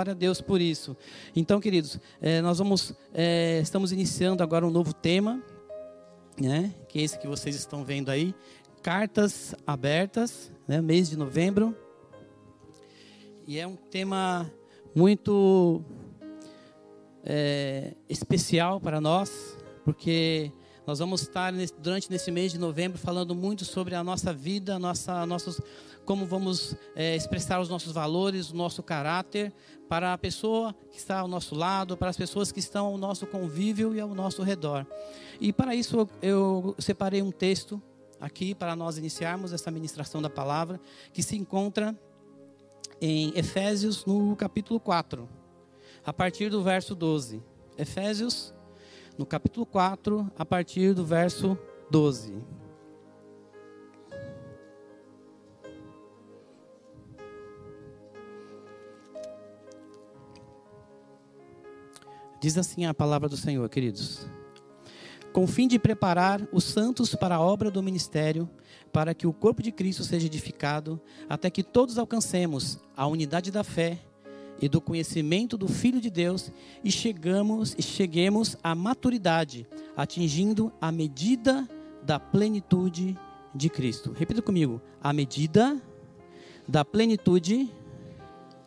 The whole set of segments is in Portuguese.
Glória a Deus por isso. Então, queridos, é, nós vamos, é, estamos iniciando agora um novo tema, né? Que é esse que vocês estão vendo aí, cartas abertas, né? Mês de novembro. E é um tema muito é, especial para nós, porque nós vamos estar durante nesse mês de novembro falando muito sobre a nossa vida, nossa, nossos como vamos é, expressar os nossos valores, o nosso caráter para a pessoa que está ao nosso lado, para as pessoas que estão ao nosso convívio e ao nosso redor. E para isso eu separei um texto aqui para nós iniciarmos essa ministração da palavra, que se encontra em Efésios no capítulo 4, a partir do verso 12. Efésios no capítulo 4, a partir do verso 12. Diz assim a palavra do Senhor, queridos. Com o fim de preparar os santos para a obra do ministério, para que o corpo de Cristo seja edificado, até que todos alcancemos a unidade da fé e do conhecimento do Filho de Deus e chegamos e cheguemos à maturidade, atingindo a medida da plenitude de Cristo. Repita comigo: a medida da plenitude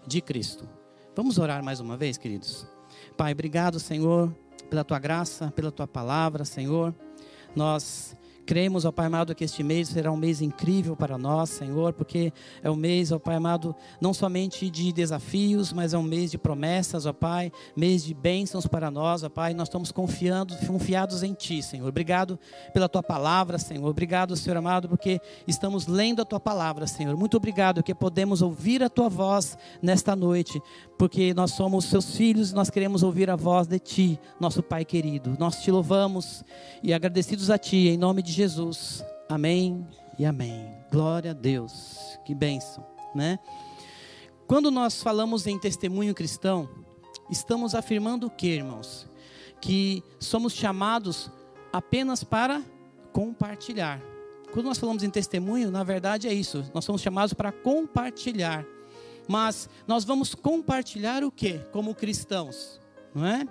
de Cristo. Vamos orar mais uma vez, queridos. Pai, obrigado, Senhor, pela tua graça, pela tua palavra, Senhor. Nós Cremos, ó Pai amado, que este mês será um mês incrível para nós, Senhor, porque é um mês, ó Pai amado, não somente de desafios, mas é um mês de promessas, ó Pai, mês de bênçãos para nós, ó Pai. Nós estamos confiando, confiados em Ti, Senhor. Obrigado pela Tua palavra, Senhor. Obrigado, Senhor amado, porque estamos lendo a Tua palavra, Senhor. Muito obrigado que podemos ouvir a Tua voz nesta noite, porque nós somos Seus filhos e nós queremos ouvir a voz de Ti, nosso Pai querido. Nós Te louvamos e agradecidos a Ti, em nome de Jesus. Amém e amém. Glória a Deus. Que bênção, né? Quando nós falamos em testemunho cristão, estamos afirmando o que, irmãos? Que somos chamados apenas para compartilhar. Quando nós falamos em testemunho, na verdade é isso. Nós somos chamados para compartilhar. Mas nós vamos compartilhar o que como cristãos, não é?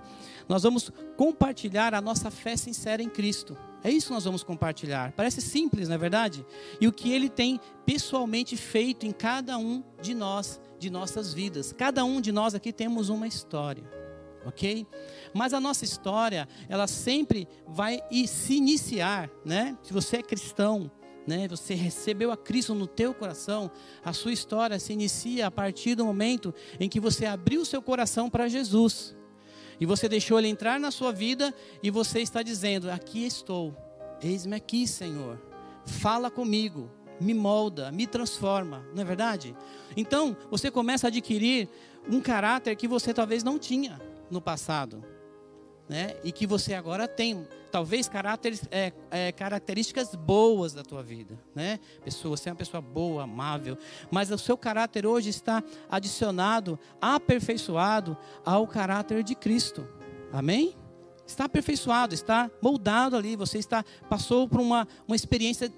Nós vamos compartilhar a nossa fé sincera em Cristo. É isso que nós vamos compartilhar. Parece simples, não é verdade? E o que ele tem pessoalmente feito em cada um de nós, de nossas vidas. Cada um de nós aqui temos uma história, ok? Mas a nossa história, ela sempre vai se iniciar, né? Se você é cristão, né? Você recebeu a Cristo no teu coração, a sua história se inicia a partir do momento em que você abriu seu coração para Jesus. E você deixou ele entrar na sua vida e você está dizendo: Aqui estou, eis-me aqui, Senhor. Fala comigo, me molda, me transforma, não é verdade? Então, você começa a adquirir um caráter que você talvez não tinha no passado né? E que você agora tem, talvez é, é, características boas da tua vida, né? Pessoa, você é uma pessoa boa, amável, mas o seu caráter hoje está adicionado, aperfeiçoado ao caráter de Cristo. Amém? Está aperfeiçoado, está moldado ali. Você está passou por uma, uma experiência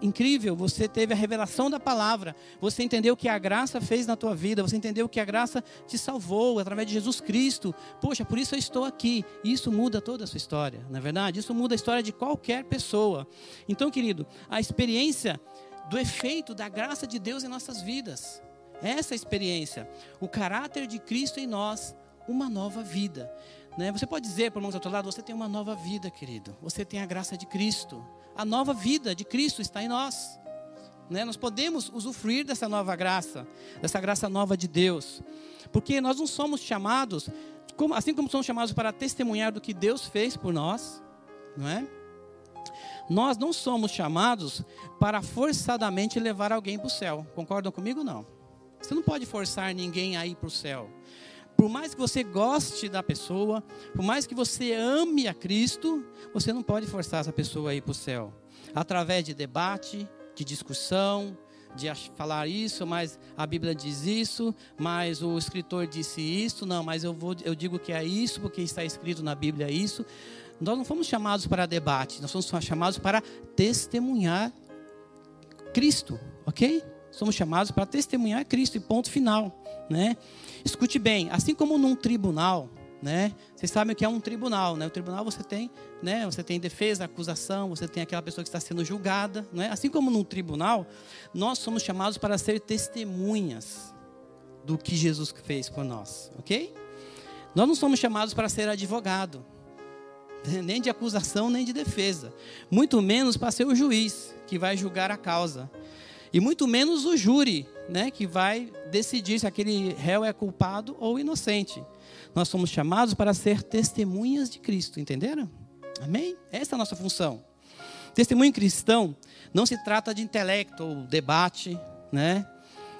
incrível. Você teve a revelação da palavra. Você entendeu o que a graça fez na tua vida. Você entendeu que a graça te salvou através de Jesus Cristo. Poxa, por isso eu estou aqui. Isso muda toda a sua história, não é verdade? Isso muda a história de qualquer pessoa. Então, querido, a experiência do efeito da graça de Deus em nossas vidas. Essa experiência, o caráter de Cristo em nós, uma nova vida. Né? Você pode dizer para o irmão do outro lado: você tem uma nova vida, querido. Você tem a graça de Cristo. A nova vida de Cristo está em nós. Né? Nós podemos usufruir dessa nova graça, dessa graça nova de Deus. Porque nós não somos chamados, assim como somos chamados para testemunhar do que Deus fez por nós, não é? Nós não somos chamados para forçadamente levar alguém para o céu. Concordam comigo não? Você não pode forçar ninguém a ir para o céu. Por mais que você goste da pessoa, por mais que você ame a Cristo, você não pode forçar essa pessoa a ir para o céu. Através de debate, de discussão, de falar isso, mas a Bíblia diz isso, mas o escritor disse isso, não, mas eu, vou, eu digo que é isso, porque está escrito na Bíblia isso. Nós não fomos chamados para debate, nós somos chamados para testemunhar Cristo, ok? Somos chamados para testemunhar Cristo e ponto final, né? Escute bem, assim como num tribunal, né? Vocês sabem o que é um tribunal, né? O tribunal você tem, né? Você tem defesa, acusação, você tem aquela pessoa que está sendo julgada, né? Assim como num tribunal, nós somos chamados para ser testemunhas do que Jesus fez por nós, ok? Nós não somos chamados para ser advogado, nem de acusação, nem de defesa, muito menos para ser o juiz que vai julgar a causa, e muito menos o júri, né, que vai decidir se aquele réu é culpado ou inocente. Nós somos chamados para ser testemunhas de Cristo, entenderam? Amém? Essa é a nossa função. Testemunho cristão não se trata de intelecto ou debate, né?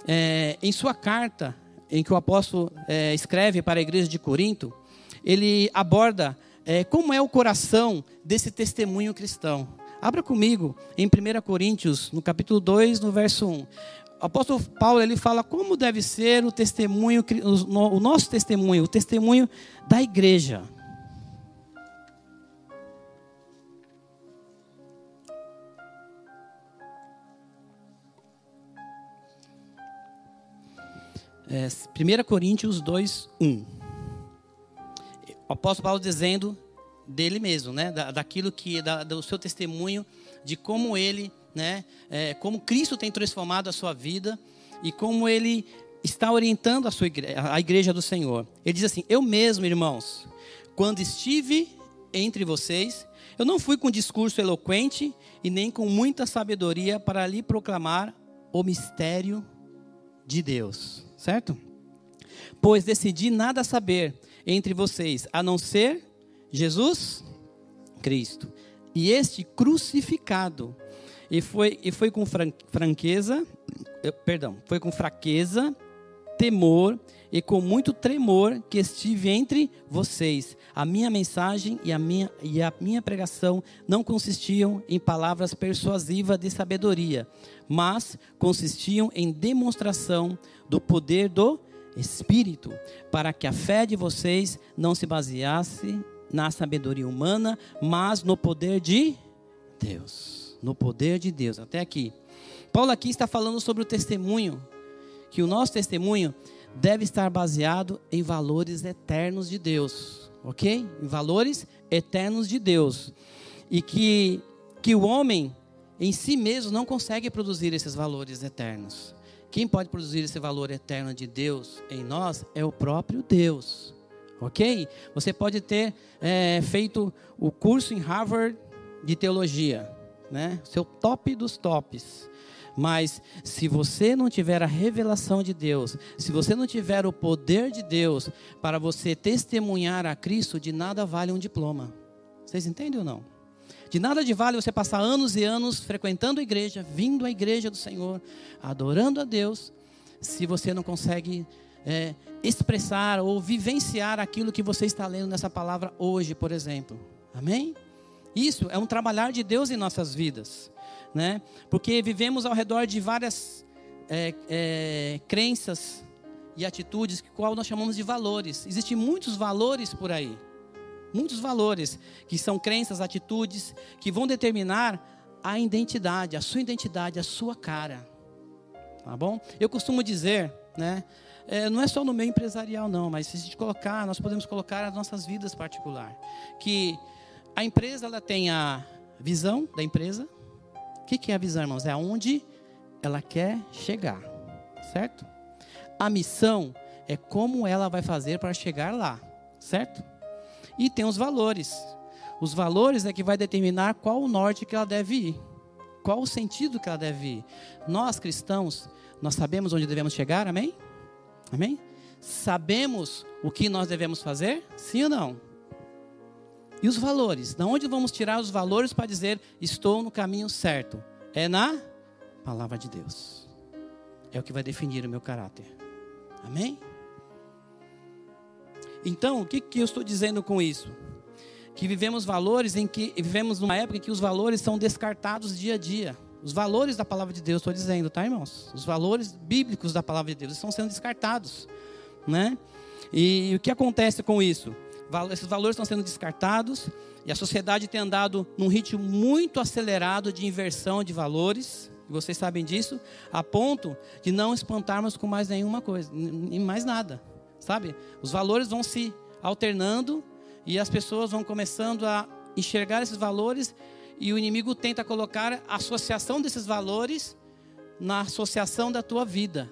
É, em sua carta, em que o apóstolo é, escreve para a igreja de Corinto, ele aborda é, como é o coração desse testemunho cristão. Abra comigo em 1 Coríntios, no capítulo 2, no verso 1 o apóstolo Paulo ele fala como deve ser o testemunho, o nosso testemunho, o testemunho da igreja. É, 1 Coríntios 2, 1. O apóstolo Paulo dizendo dele mesmo, né? Da, daquilo que, da, do seu testemunho, de como ele né? É, como Cristo tem transformado a sua vida e como Ele está orientando a sua igreja, a igreja do Senhor. Ele diz assim: Eu mesmo, irmãos, quando estive entre vocês, eu não fui com discurso eloquente e nem com muita sabedoria para lhe proclamar o mistério de Deus, certo? Pois decidi nada saber entre vocês a não ser Jesus Cristo e este crucificado. E foi, e foi com franqueza, perdão, foi com fraqueza, temor e com muito tremor que estive entre vocês. A minha mensagem e a minha, e a minha pregação não consistiam em palavras persuasivas de sabedoria, mas consistiam em demonstração do poder do Espírito, para que a fé de vocês não se baseasse na sabedoria humana, mas no poder de Deus no poder de Deus. Até aqui. Paulo aqui está falando sobre o testemunho, que o nosso testemunho deve estar baseado em valores eternos de Deus, ok? Em valores eternos de Deus. E que, que o homem em si mesmo não consegue produzir esses valores eternos. Quem pode produzir esse valor eterno de Deus em nós é o próprio Deus. Ok? Você pode ter é, feito o curso em Harvard de teologia né? Seu top dos tops. Mas se você não tiver a revelação de Deus, se você não tiver o poder de Deus para você testemunhar a Cristo, de nada vale um diploma. Vocês entendem ou não? De nada de vale você passar anos e anos frequentando a igreja, vindo à igreja do Senhor, adorando a Deus, se você não consegue é, expressar ou vivenciar aquilo que você está lendo nessa palavra hoje, por exemplo. Amém? Isso é um trabalhar de Deus em nossas vidas, né? Porque vivemos ao redor de várias é, é, crenças e atitudes que qual nós chamamos de valores. Existem muitos valores por aí, muitos valores que são crenças, atitudes que vão determinar a identidade, a sua identidade, a sua cara. Tá bom? Eu costumo dizer, né? É, não é só no meio empresarial não, mas se a gente colocar, nós podemos colocar as nossas vidas particular, que a empresa ela tem a visão da empresa. O que, que é a visão, irmãos? É aonde ela quer chegar, certo? A missão é como ela vai fazer para chegar lá, certo? E tem os valores. Os valores é que vai determinar qual o norte que ela deve ir, qual o sentido que ela deve ir. Nós cristãos, nós sabemos onde devemos chegar, amém? Amém? Sabemos o que nós devemos fazer? Sim ou não? E os valores? Da onde vamos tirar os valores para dizer estou no caminho certo? É na palavra de Deus. É o que vai definir o meu caráter. Amém? Então, o que, que eu estou dizendo com isso? Que vivemos valores em que vivemos numa época em que os valores são descartados dia a dia. Os valores da palavra de Deus, estou dizendo, tá, irmãos? Os valores bíblicos da palavra de Deus estão sendo descartados, né? E o que acontece com isso? Esses valores estão sendo descartados e a sociedade tem andado num ritmo muito acelerado de inversão de valores. Vocês sabem disso, a ponto de não espantarmos com mais nenhuma coisa, nem mais nada sabe? Os valores vão se alternando e as pessoas vão começando a enxergar esses valores e o inimigo tenta colocar a associação desses valores na associação da tua vida,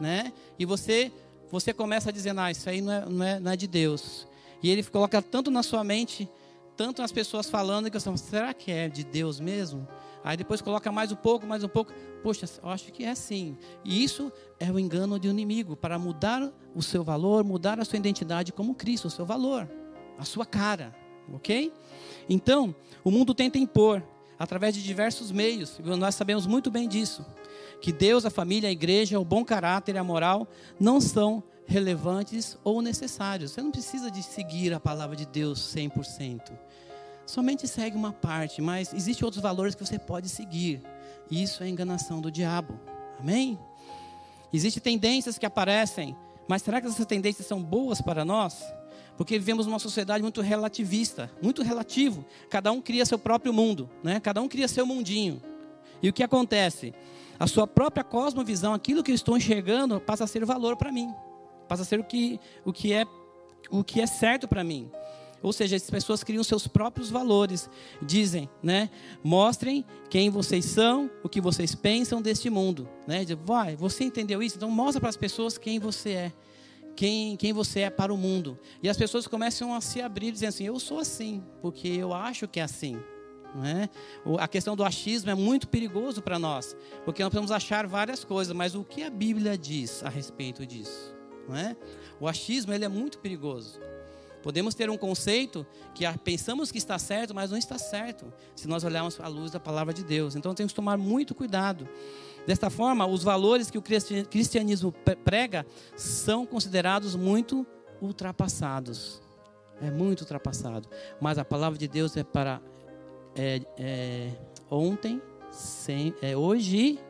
né? E você você começa a dizer, ah, isso aí não é, não é, não é de Deus. E ele coloca tanto na sua mente, tanto nas pessoas falando, que você fala, será que é de Deus mesmo? Aí depois coloca mais um pouco, mais um pouco. Poxa, eu acho que é assim. E isso é o engano um inimigo para mudar o seu valor, mudar a sua identidade como Cristo, o seu valor, a sua cara, ok? Então, o mundo tenta impor através de diversos meios. Nós sabemos muito bem disso, que Deus, a família, a igreja, o bom caráter e a moral não são relevantes ou necessários. Você não precisa de seguir a palavra de Deus 100% somente segue uma parte, mas existem outros valores que você pode seguir. Isso é enganação do diabo. Amém? Existem tendências que aparecem, mas será que essas tendências são boas para nós? Porque vivemos numa sociedade muito relativista, muito relativo. Cada um cria seu próprio mundo, né? Cada um cria seu mundinho. E o que acontece? A sua própria cosmovisão, aquilo que eu estou enxergando, passa a ser valor para mim. Passa a ser o que, o que é o que é certo para mim. Ou seja, as pessoas criam seus próprios valores. Dizem, né? Mostrem quem vocês são, o que vocês pensam deste mundo. Né? Vai, você entendeu isso? Então mostra para as pessoas quem você é. Quem, quem você é para o mundo. E as pessoas começam a se abrir dizendo assim, eu sou assim, porque eu acho que é assim. É? A questão do achismo é muito perigoso para nós, porque nós podemos achar várias coisas, mas o que a Bíblia diz a respeito disso? É? O achismo ele é muito perigoso. Podemos ter um conceito que pensamos que está certo, mas não está certo, se nós olharmos à luz da palavra de Deus. Então temos que tomar muito cuidado. Desta forma, os valores que o cristianismo prega são considerados muito ultrapassados. É muito ultrapassado. Mas a palavra de Deus é para é, é, ontem, sem, é hoje e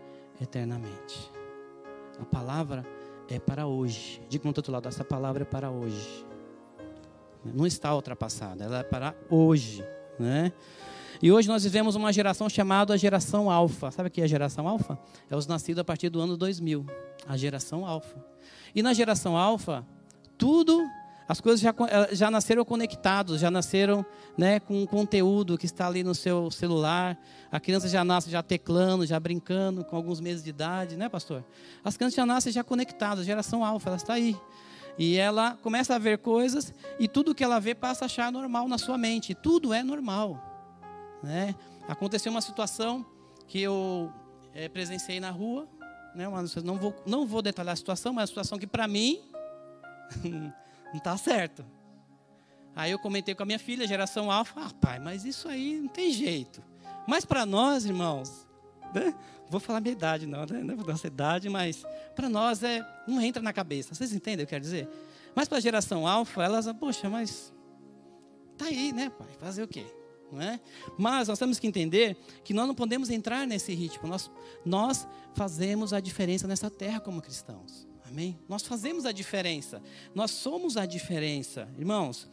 eternamente. A palavra é para hoje. Diga no outro lado, essa palavra é para hoje. Não está ultrapassada, ela é para hoje, né? E hoje nós vivemos uma geração chamada geração alfa. Sabe o que é a geração alfa? É os nascidos a partir do ano 2000. A geração alfa. E na geração alfa, tudo, as coisas já, eh, já nasceram conectados, já nasceram né, com conteúdo que está ali no seu celular. A criança já nasce já teclando, já brincando, com alguns meses de idade, né, pastor? As crianças já nascem já conectadas. A geração alfa, ela está aí. E ela começa a ver coisas e tudo que ela vê passa a achar normal na sua mente. Tudo é normal. Né? Aconteceu uma situação que eu é, presenciei na rua. Né? não, vou, não vou detalhar a situação, mas a situação que para mim não está certo. Aí eu comentei com a minha filha, geração alfa, ah, pai, mas isso aí não tem jeito. Mas para nós, irmãos, né? vou falar minha idade, não, né? não vou dar essa idade, mas para nós é, não entra na cabeça. Vocês entendem o que eu quero dizer? Mas para a geração alfa, elas, poxa, mas tá aí, né, pai? Fazer o quê? Não é? Mas nós temos que entender que nós não podemos entrar nesse ritmo. Nós, nós fazemos a diferença nessa terra como cristãos. Amém? Nós fazemos a diferença. Nós somos a diferença. Irmãos,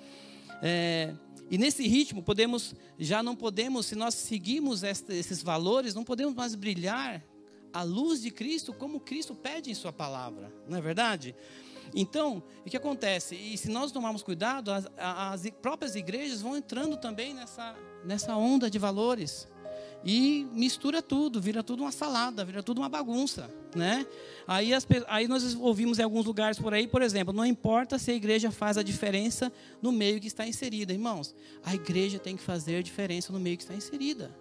é, e nesse ritmo, podemos, já não podemos, se nós seguimos esses valores, não podemos mais brilhar a luz de Cristo como Cristo pede em Sua palavra, não é verdade? Então, o que acontece? E se nós tomarmos cuidado, as, as próprias igrejas vão entrando também nessa, nessa onda de valores e mistura tudo, vira tudo uma salada, vira tudo uma bagunça, né? Aí, as, aí nós ouvimos em alguns lugares por aí, por exemplo, não importa se a igreja faz a diferença no meio que está inserida, irmãos. A igreja tem que fazer diferença no meio que está inserida.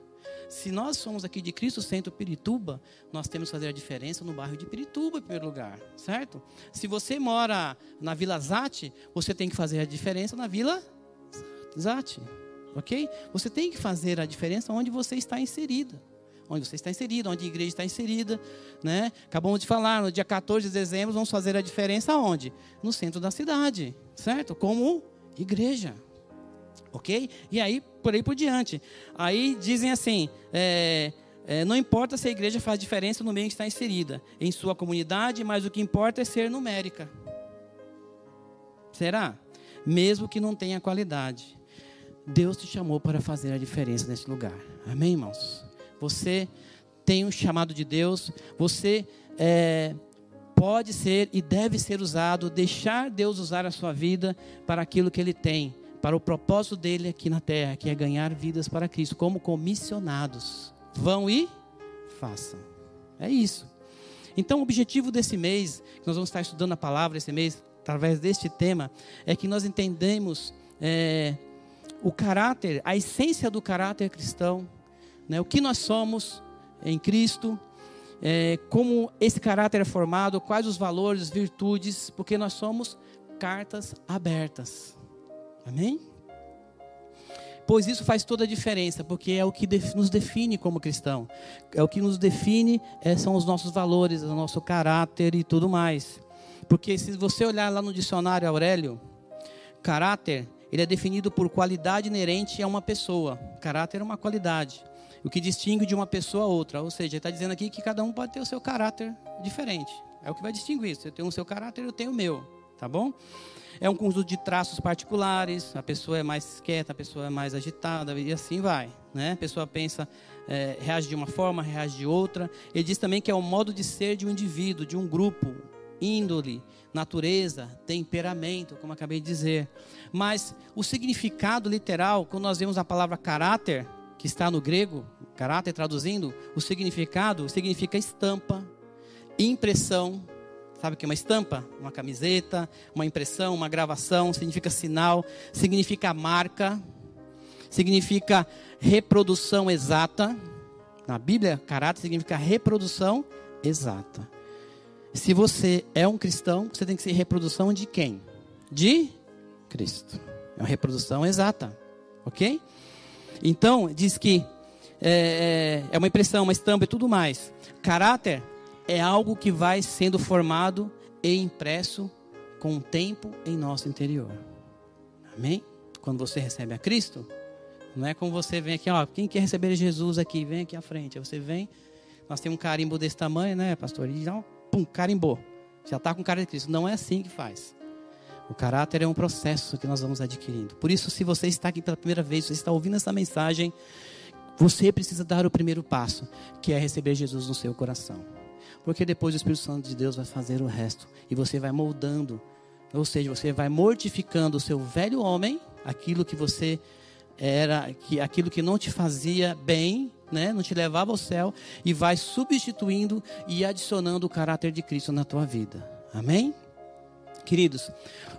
Se nós somos aqui de Cristo Centro Pirituba, nós temos que fazer a diferença no bairro de Pirituba, em primeiro lugar, certo? Se você mora na Vila Zate, você tem que fazer a diferença na Vila Exato. Ok? Você tem que fazer a diferença onde você está inserida. Onde você está inserida, onde a igreja está inserida. Né? Acabamos de falar, no dia 14 de dezembro, vamos fazer a diferença onde? No centro da cidade. Certo? Como igreja. Ok? E aí, por aí por diante. Aí dizem assim: é, é, não importa se a igreja faz diferença no meio em que está inserida, em sua comunidade, mas o que importa é ser numérica. Será? Mesmo que não tenha qualidade. Deus te chamou para fazer a diferença nesse lugar. Amém, irmãos? Você tem um chamado de Deus, você é, pode ser e deve ser usado, deixar Deus usar a sua vida para aquilo que Ele tem, para o propósito dele aqui na terra, que é ganhar vidas para Cristo, como comissionados. Vão e façam. É isso. Então, o objetivo desse mês, que nós vamos estar estudando a palavra esse mês, através deste tema, é que nós entendemos é, o caráter, a essência do caráter cristão, né, o que nós somos em Cristo, é, como esse caráter é formado, quais os valores, virtudes, porque nós somos cartas abertas. Amém? Pois isso faz toda a diferença, porque é o que nos define como cristão. É o que nos define, é, são os nossos valores, o nosso caráter e tudo mais. Porque se você olhar lá no dicionário Aurélio, caráter, ele é definido por qualidade inerente a uma pessoa. Caráter é uma qualidade. O que distingue de uma pessoa a outra. Ou seja, ele está dizendo aqui que cada um pode ter o seu caráter diferente. É o que vai distinguir. Você tem o seu caráter, eu tenho o meu. Tá bom? É um conjunto de traços particulares. A pessoa é mais quieta, a pessoa é mais agitada e assim vai. Né? A pessoa pensa, é, reage de uma forma, reage de outra. Ele diz também que é o modo de ser de um indivíduo, de um grupo, índole, natureza, temperamento, como acabei de dizer. Mas o significado literal, quando nós vemos a palavra caráter, que está no grego, caráter traduzindo, o significado significa estampa, impressão. Sabe o que é uma estampa? Uma camiseta, uma impressão, uma gravação, significa sinal, significa marca, significa reprodução exata. Na Bíblia, caráter significa reprodução exata. Se você é um cristão, você tem que ser reprodução de quem? De Cristo. É uma reprodução exata. Ok? Então, diz que é, é, é uma impressão, uma estampa e tudo mais. Caráter é algo que vai sendo formado e impresso com o tempo em nosso interior. Amém? Quando você recebe a Cristo, não é como você vem aqui, ó, quem quer receber Jesus aqui, vem aqui à frente. Aí você vem, nós temos um carimbo desse tamanho, né, pastor? E já pum, carimbou. Já está com cara de Cristo. Não é assim que faz. O caráter é um processo que nós vamos adquirindo. Por isso, se você está aqui pela primeira vez, você está ouvindo essa mensagem, você precisa dar o primeiro passo, que é receber Jesus no seu coração. Porque depois o Espírito Santo de Deus vai fazer o resto. E você vai moldando. Ou seja, você vai mortificando o seu velho homem, aquilo que você era, que, aquilo que não te fazia bem, né, não te levava ao céu, e vai substituindo e adicionando o caráter de Cristo na tua vida. Amém? Queridos,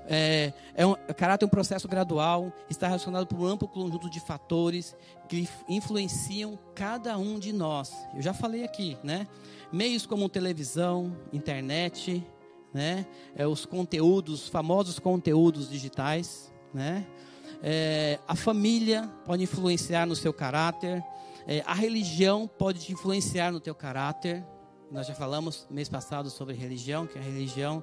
é, é um, caráter é um processo gradual, está relacionado por um amplo conjunto de fatores que influenciam cada um de nós. Eu já falei aqui, né? Meios como televisão, internet, né? É, os conteúdos, os famosos conteúdos digitais, né? É, a família pode influenciar no seu caráter, é, a religião pode te influenciar no teu caráter. Nós já falamos mês passado sobre religião, que a religião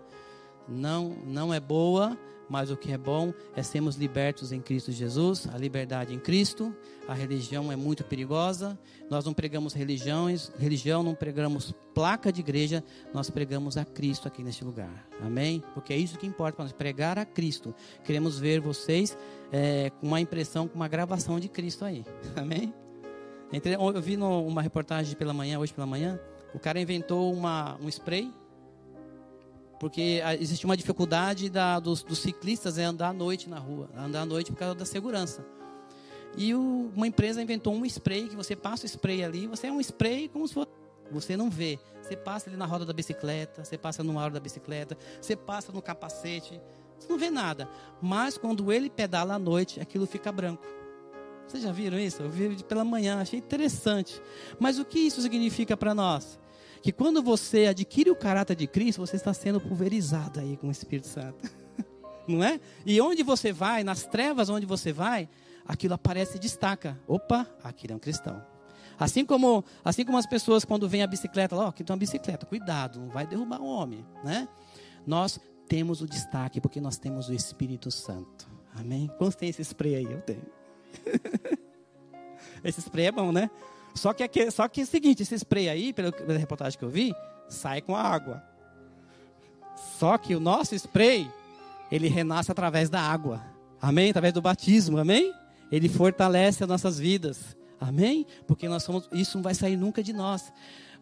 não, não é boa, mas o que é bom é sermos libertos em Cristo Jesus, a liberdade em Cristo. A religião é muito perigosa. Nós não pregamos religiões, religião, não pregamos placa de igreja, nós pregamos a Cristo aqui neste lugar. Amém? Porque é isso que importa para nós, pregar a Cristo. Queremos ver vocês é, com uma impressão, com uma gravação de Cristo aí. Amém? Eu vi uma reportagem pela manhã, hoje pela manhã, o cara inventou uma, um spray, porque existe uma dificuldade da, dos, dos, ciclistas em andar à noite na rua, andar à noite por causa da segurança. E o, uma empresa inventou um spray que você passa o spray ali, você é um spray como se fosse. Você não vê. Você passa ali na roda da bicicleta, você passa no aro da bicicleta, você passa no capacete, você não vê nada. Mas quando ele pedala à noite, aquilo fica branco. Vocês já viram isso? Eu vi pela manhã, achei interessante. Mas o que isso significa para nós? Que quando você adquire o caráter de Cristo, você está sendo pulverizado aí com o Espírito Santo. não é? E onde você vai, nas trevas onde você vai, aquilo aparece e destaca. Opa, aquele é um cristão. Assim como, assim como as pessoas quando vem a bicicleta, ó, oh, aqui tem uma bicicleta, cuidado, não vai derrubar o homem, né? Nós temos o destaque porque nós temos o Espírito Santo. Amém? Quantos tem esse spray aí? Eu tenho. esse spray é bom, né? Só que, aqui, só que é o seguinte, esse spray aí, pela, reportagem que eu vi, sai com a água. Só que o nosso spray, ele renasce através da água. Amém? Através do batismo, amém? Ele fortalece as nossas vidas. Amém? Porque nós somos, isso não vai sair nunca de nós.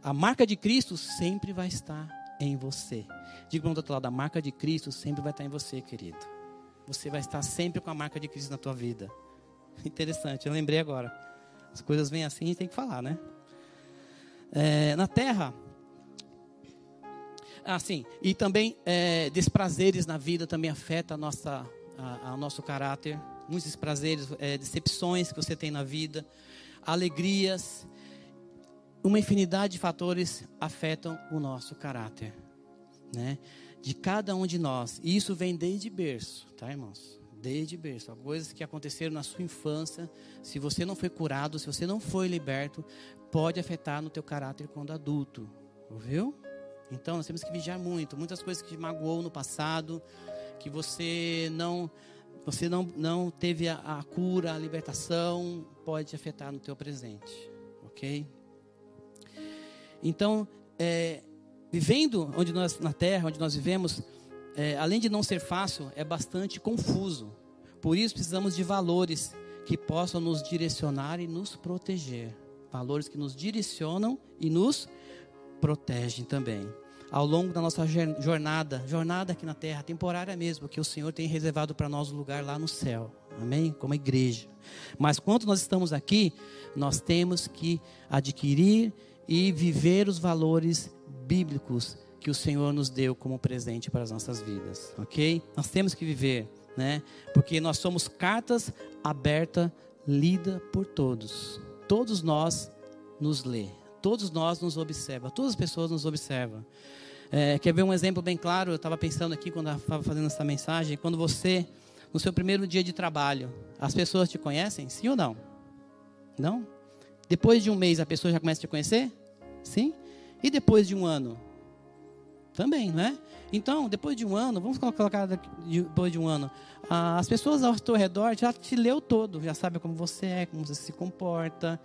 A marca de Cristo sempre vai estar em você. Diga para o outro lado, a marca de Cristo sempre vai estar em você, querido. Você vai estar sempre com a marca de Cristo na tua vida. Interessante, eu lembrei agora. As coisas vêm assim, a gente tem que falar, né? É, na terra, assim, e também é, desprazeres na vida também afeta a nossa, a, a nosso caráter. Muitos desprazeres, é, decepções que você tem na vida alegrias, uma infinidade de fatores afetam o nosso caráter, né? De cada um de nós. E isso vem desde berço, tá, irmãos? Desde berço. Coisas que aconteceram na sua infância, se você não foi curado, se você não foi liberto, pode afetar no teu caráter quando adulto. Ouviu? Então, nós temos que vigiar muito. Muitas coisas que te magoou no passado, que você não você não, não teve a, a cura, a libertação, pode afetar no teu presente, ok? Então, é, vivendo onde nós, na terra, onde nós vivemos, é, além de não ser fácil, é bastante confuso. Por isso precisamos de valores que possam nos direcionar e nos proteger. Valores que nos direcionam e nos protegem também ao longo da nossa jornada, jornada aqui na terra, temporária mesmo, que o Senhor tem reservado para nós um lugar lá no céu. Amém? Como igreja. Mas quando nós estamos aqui, nós temos que adquirir e viver os valores bíblicos que o Senhor nos deu como presente para as nossas vidas, ok? Nós temos que viver, né? Porque nós somos cartas abertas, lida por todos. Todos nós nos lê, todos nós nos observam, todas as pessoas nos observam. É, quer ver um exemplo bem claro? Eu estava pensando aqui quando estava fazendo essa mensagem. Quando você, no seu primeiro dia de trabalho, as pessoas te conhecem? Sim ou não? Não? Depois de um mês a pessoa já começa a te conhecer? Sim? E depois de um ano? Também, não é? Então, depois de um ano, vamos colocar depois de um ano, as pessoas ao teu redor já te leu todo, já sabe como você é, como você se comporta,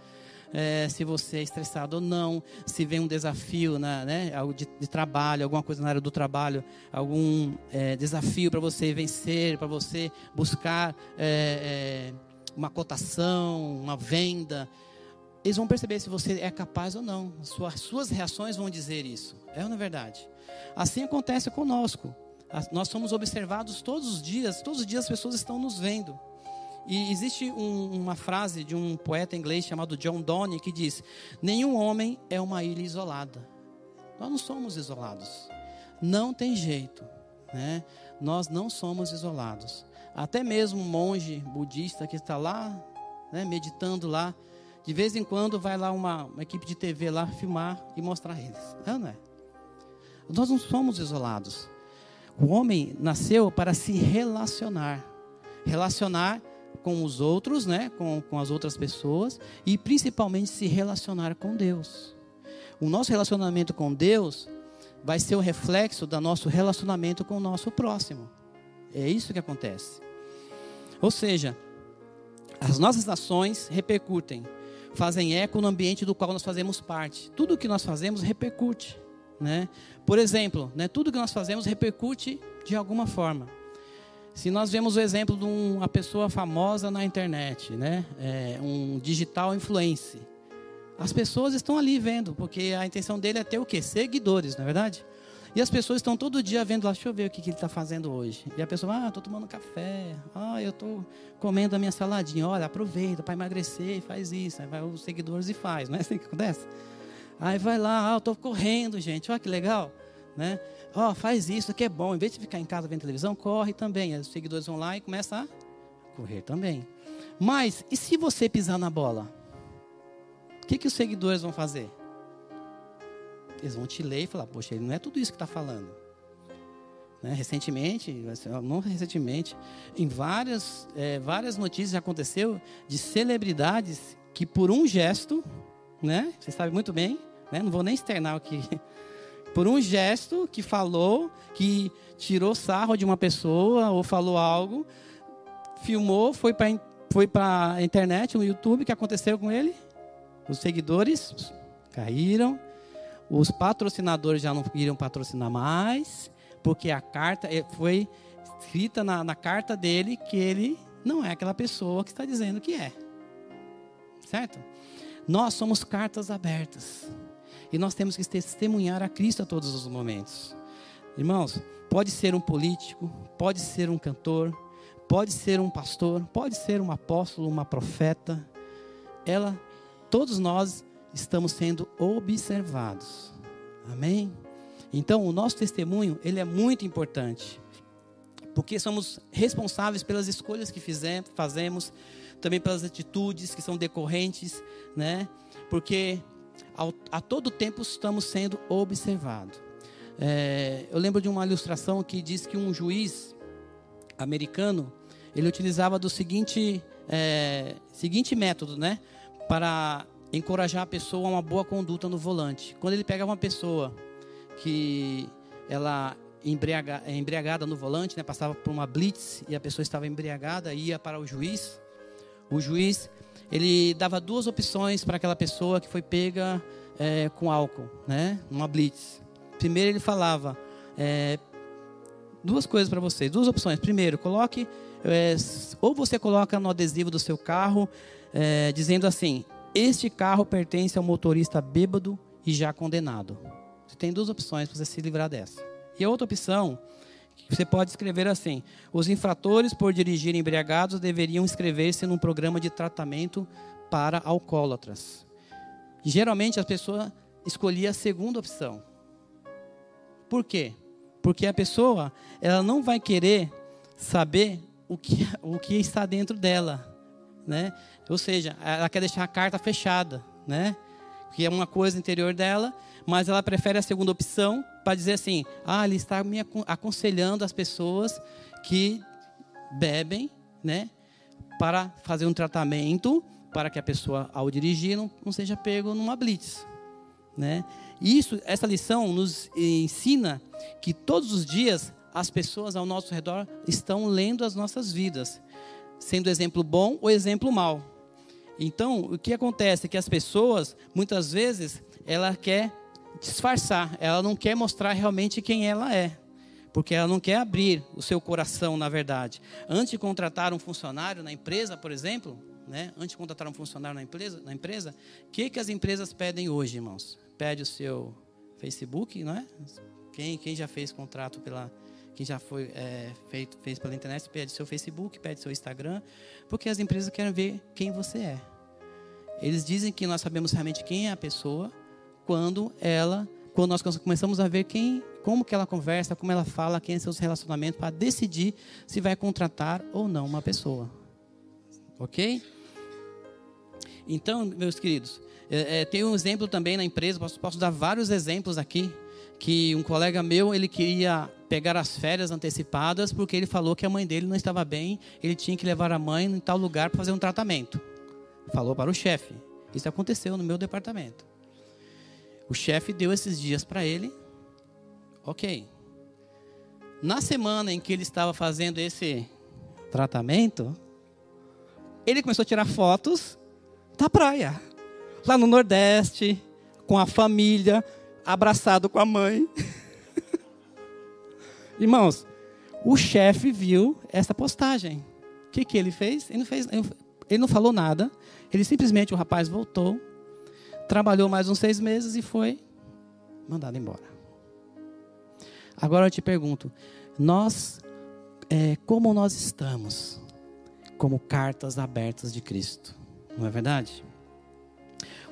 é, se você é estressado ou não, se vem um desafio na, né, de, de trabalho, alguma coisa na área do trabalho, algum é, desafio para você vencer, para você buscar é, é, uma cotação, uma venda. Eles vão perceber se você é capaz ou não. Suas, suas reações vão dizer isso. É ou não é verdade? Assim acontece conosco. Nós somos observados todos os dias, todos os dias as pessoas estão nos vendo. E existe um, uma frase de um poeta inglês chamado John Donne que diz: Nenhum homem é uma ilha isolada. Nós não somos isolados. Não tem jeito. Né? Nós não somos isolados. Até mesmo um monge budista que está lá, né, meditando lá, de vez em quando vai lá uma, uma equipe de TV lá filmar e mostrar eles. Não, não é? Nós não somos isolados. O homem nasceu para se relacionar. Relacionar com os outros, né, com, com as outras pessoas e principalmente se relacionar com Deus. O nosso relacionamento com Deus vai ser o reflexo do nosso relacionamento com o nosso próximo. É isso que acontece. Ou seja, as nossas ações repercutem, fazem eco no ambiente do qual nós fazemos parte. Tudo que nós fazemos repercute, né? Por exemplo, né, tudo que nós fazemos repercute de alguma forma. Se nós vemos o exemplo de uma pessoa famosa na internet, né? É, um digital influencer. As pessoas estão ali vendo, porque a intenção dele é ter o quê? Seguidores, não é verdade? E as pessoas estão todo dia vendo lá, deixa eu ver o que, que ele está fazendo hoje. E a pessoa, ah, estou tomando café, ah, eu estou comendo a minha saladinha. Olha, aproveita para emagrecer, faz isso. Aí vai os seguidores e faz, não é assim que acontece? Aí vai lá, ah, estou correndo, gente, olha que legal, né? Ó, oh, faz isso que é bom. Em vez de ficar em casa vendo televisão, corre também. Os seguidores vão lá e começam a correr também. Mas, e se você pisar na bola? O que, que os seguidores vão fazer? Eles vão te ler e falar, poxa, ele não é tudo isso que está falando. né, recentemente, não recentemente, em várias, é, várias notícias aconteceu de celebridades que por um gesto, né, você sabe muito bem, né, não vou nem externar aqui, por um gesto que falou, que tirou sarro de uma pessoa ou falou algo, filmou, foi para foi para a internet, no YouTube, o que aconteceu com ele? Os seguidores caíram, os patrocinadores já não iriam patrocinar mais, porque a carta eh, foi escrita na, na carta dele que ele não é aquela pessoa que está dizendo que é. Certo? Nós somos cartas abertas. E nós temos que testemunhar a Cristo a todos os momentos. Irmãos, pode ser um político, pode ser um cantor, pode ser um pastor, pode ser um apóstolo, uma profeta. Ela, todos nós estamos sendo observados. Amém? Então, o nosso testemunho, ele é muito importante. Porque somos responsáveis pelas escolhas que fizemos, fazemos, também pelas atitudes que são decorrentes, né? Porque ao, a todo tempo estamos sendo observados. É, eu lembro de uma ilustração que diz que um juiz americano ele utilizava do seguinte é, seguinte método, né, para encorajar a pessoa a uma boa conduta no volante. Quando ele pegava uma pessoa que ela embriaga, é embriagada no volante, né, passava por uma blitz e a pessoa estava embriagada, ia para o juiz. O juiz ele dava duas opções para aquela pessoa que foi pega é, com álcool, né, numa blitz. Primeiro ele falava é, duas coisas para vocês, duas opções. Primeiro, coloque é, ou você coloca no adesivo do seu carro é, dizendo assim: este carro pertence ao motorista bêbado e já condenado. Você tem duas opções para você se livrar dessa. E a outra opção, você pode escrever assim: os infratores por dirigir embriagados deveriam inscrever-se num programa de tratamento para alcoólatras. Geralmente as pessoas escolhiam a segunda opção. Por quê? Porque a pessoa ela não vai querer saber o que, o que está dentro dela, né? Ou seja, ela quer deixar a carta fechada, né? Que é uma coisa interior dela, mas ela prefere a segunda opção para dizer assim: ah, ele está me aconselhando as pessoas que bebem, né? Para fazer um tratamento para que a pessoa, ao dirigir, não, não seja pego numa blitz, né? Isso, essa lição nos ensina que todos os dias as pessoas ao nosso redor estão lendo as nossas vidas, sendo exemplo bom ou exemplo mau. Então, o que acontece é que as pessoas, muitas vezes, ela quer disfarçar, ela não quer mostrar realmente quem ela é, porque ela não quer abrir o seu coração, na verdade. Antes de contratar um funcionário na empresa, por exemplo, né? Antes de contratar um funcionário na empresa, na empresa, o que que as empresas pedem hoje, irmãos? Pede o seu Facebook, não é? Quem, quem já fez contrato pela quem já foi é, feito, fez pela internet, pede seu Facebook, pede seu Instagram, porque as empresas querem ver quem você é. Eles dizem que nós sabemos realmente quem é a pessoa quando ela, quando nós começamos a ver quem, como que ela conversa, como ela fala, quem é seus relacionamentos, para decidir se vai contratar ou não uma pessoa. Ok? Então, meus queridos, é, é, tem um exemplo também na empresa, posso, posso dar vários exemplos aqui, que um colega meu, ele queria pegar as férias antecipadas porque ele falou que a mãe dele não estava bem, ele tinha que levar a mãe em tal lugar para fazer um tratamento. Falou para o chefe. Isso aconteceu no meu departamento. O chefe deu esses dias para ele. Ok. Na semana em que ele estava fazendo esse tratamento, ele começou a tirar fotos da praia, lá no Nordeste, com a família, abraçado com a mãe. Irmãos, o chefe viu essa postagem. O que, que ele fez? Ele não, fez? ele não falou nada. Ele simplesmente, o rapaz voltou, trabalhou mais uns seis meses e foi mandado embora. Agora eu te pergunto, nós, é, como nós estamos? Como cartas abertas de Cristo, não é verdade?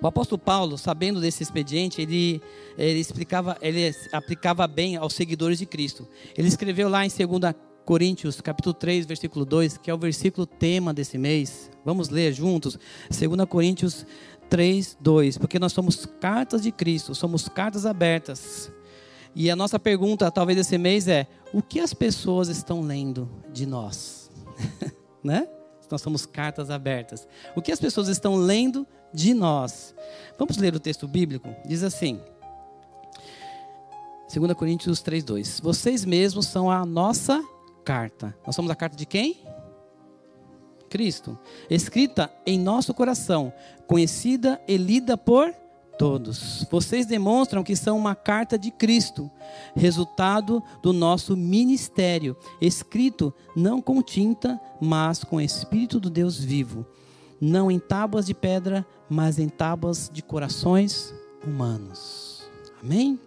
O apóstolo Paulo, sabendo desse expediente, ele, ele explicava, ele aplicava bem aos seguidores de Cristo. Ele escreveu lá em 2 Coríntios, capítulo 3, versículo 2, que é o versículo tema desse mês. Vamos ler juntos. 2 Coríntios 3, 2. Porque nós somos cartas de Cristo, somos cartas abertas. E a nossa pergunta, talvez esse mês, é: o que as pessoas estão lendo de nós? né? Nós somos cartas abertas. O que as pessoas estão lendo de nós? Vamos ler o texto bíblico? Diz assim: 2 Coríntios 3,2: Vocês mesmos são a nossa carta. Nós somos a carta de quem? Cristo. Escrita em nosso coração, conhecida e lida por todos. Vocês demonstram que são uma carta de Cristo, resultado do nosso ministério, escrito não com tinta, mas com o Espírito do Deus vivo, não em tábuas de pedra, mas em tábuas de corações humanos. Amém?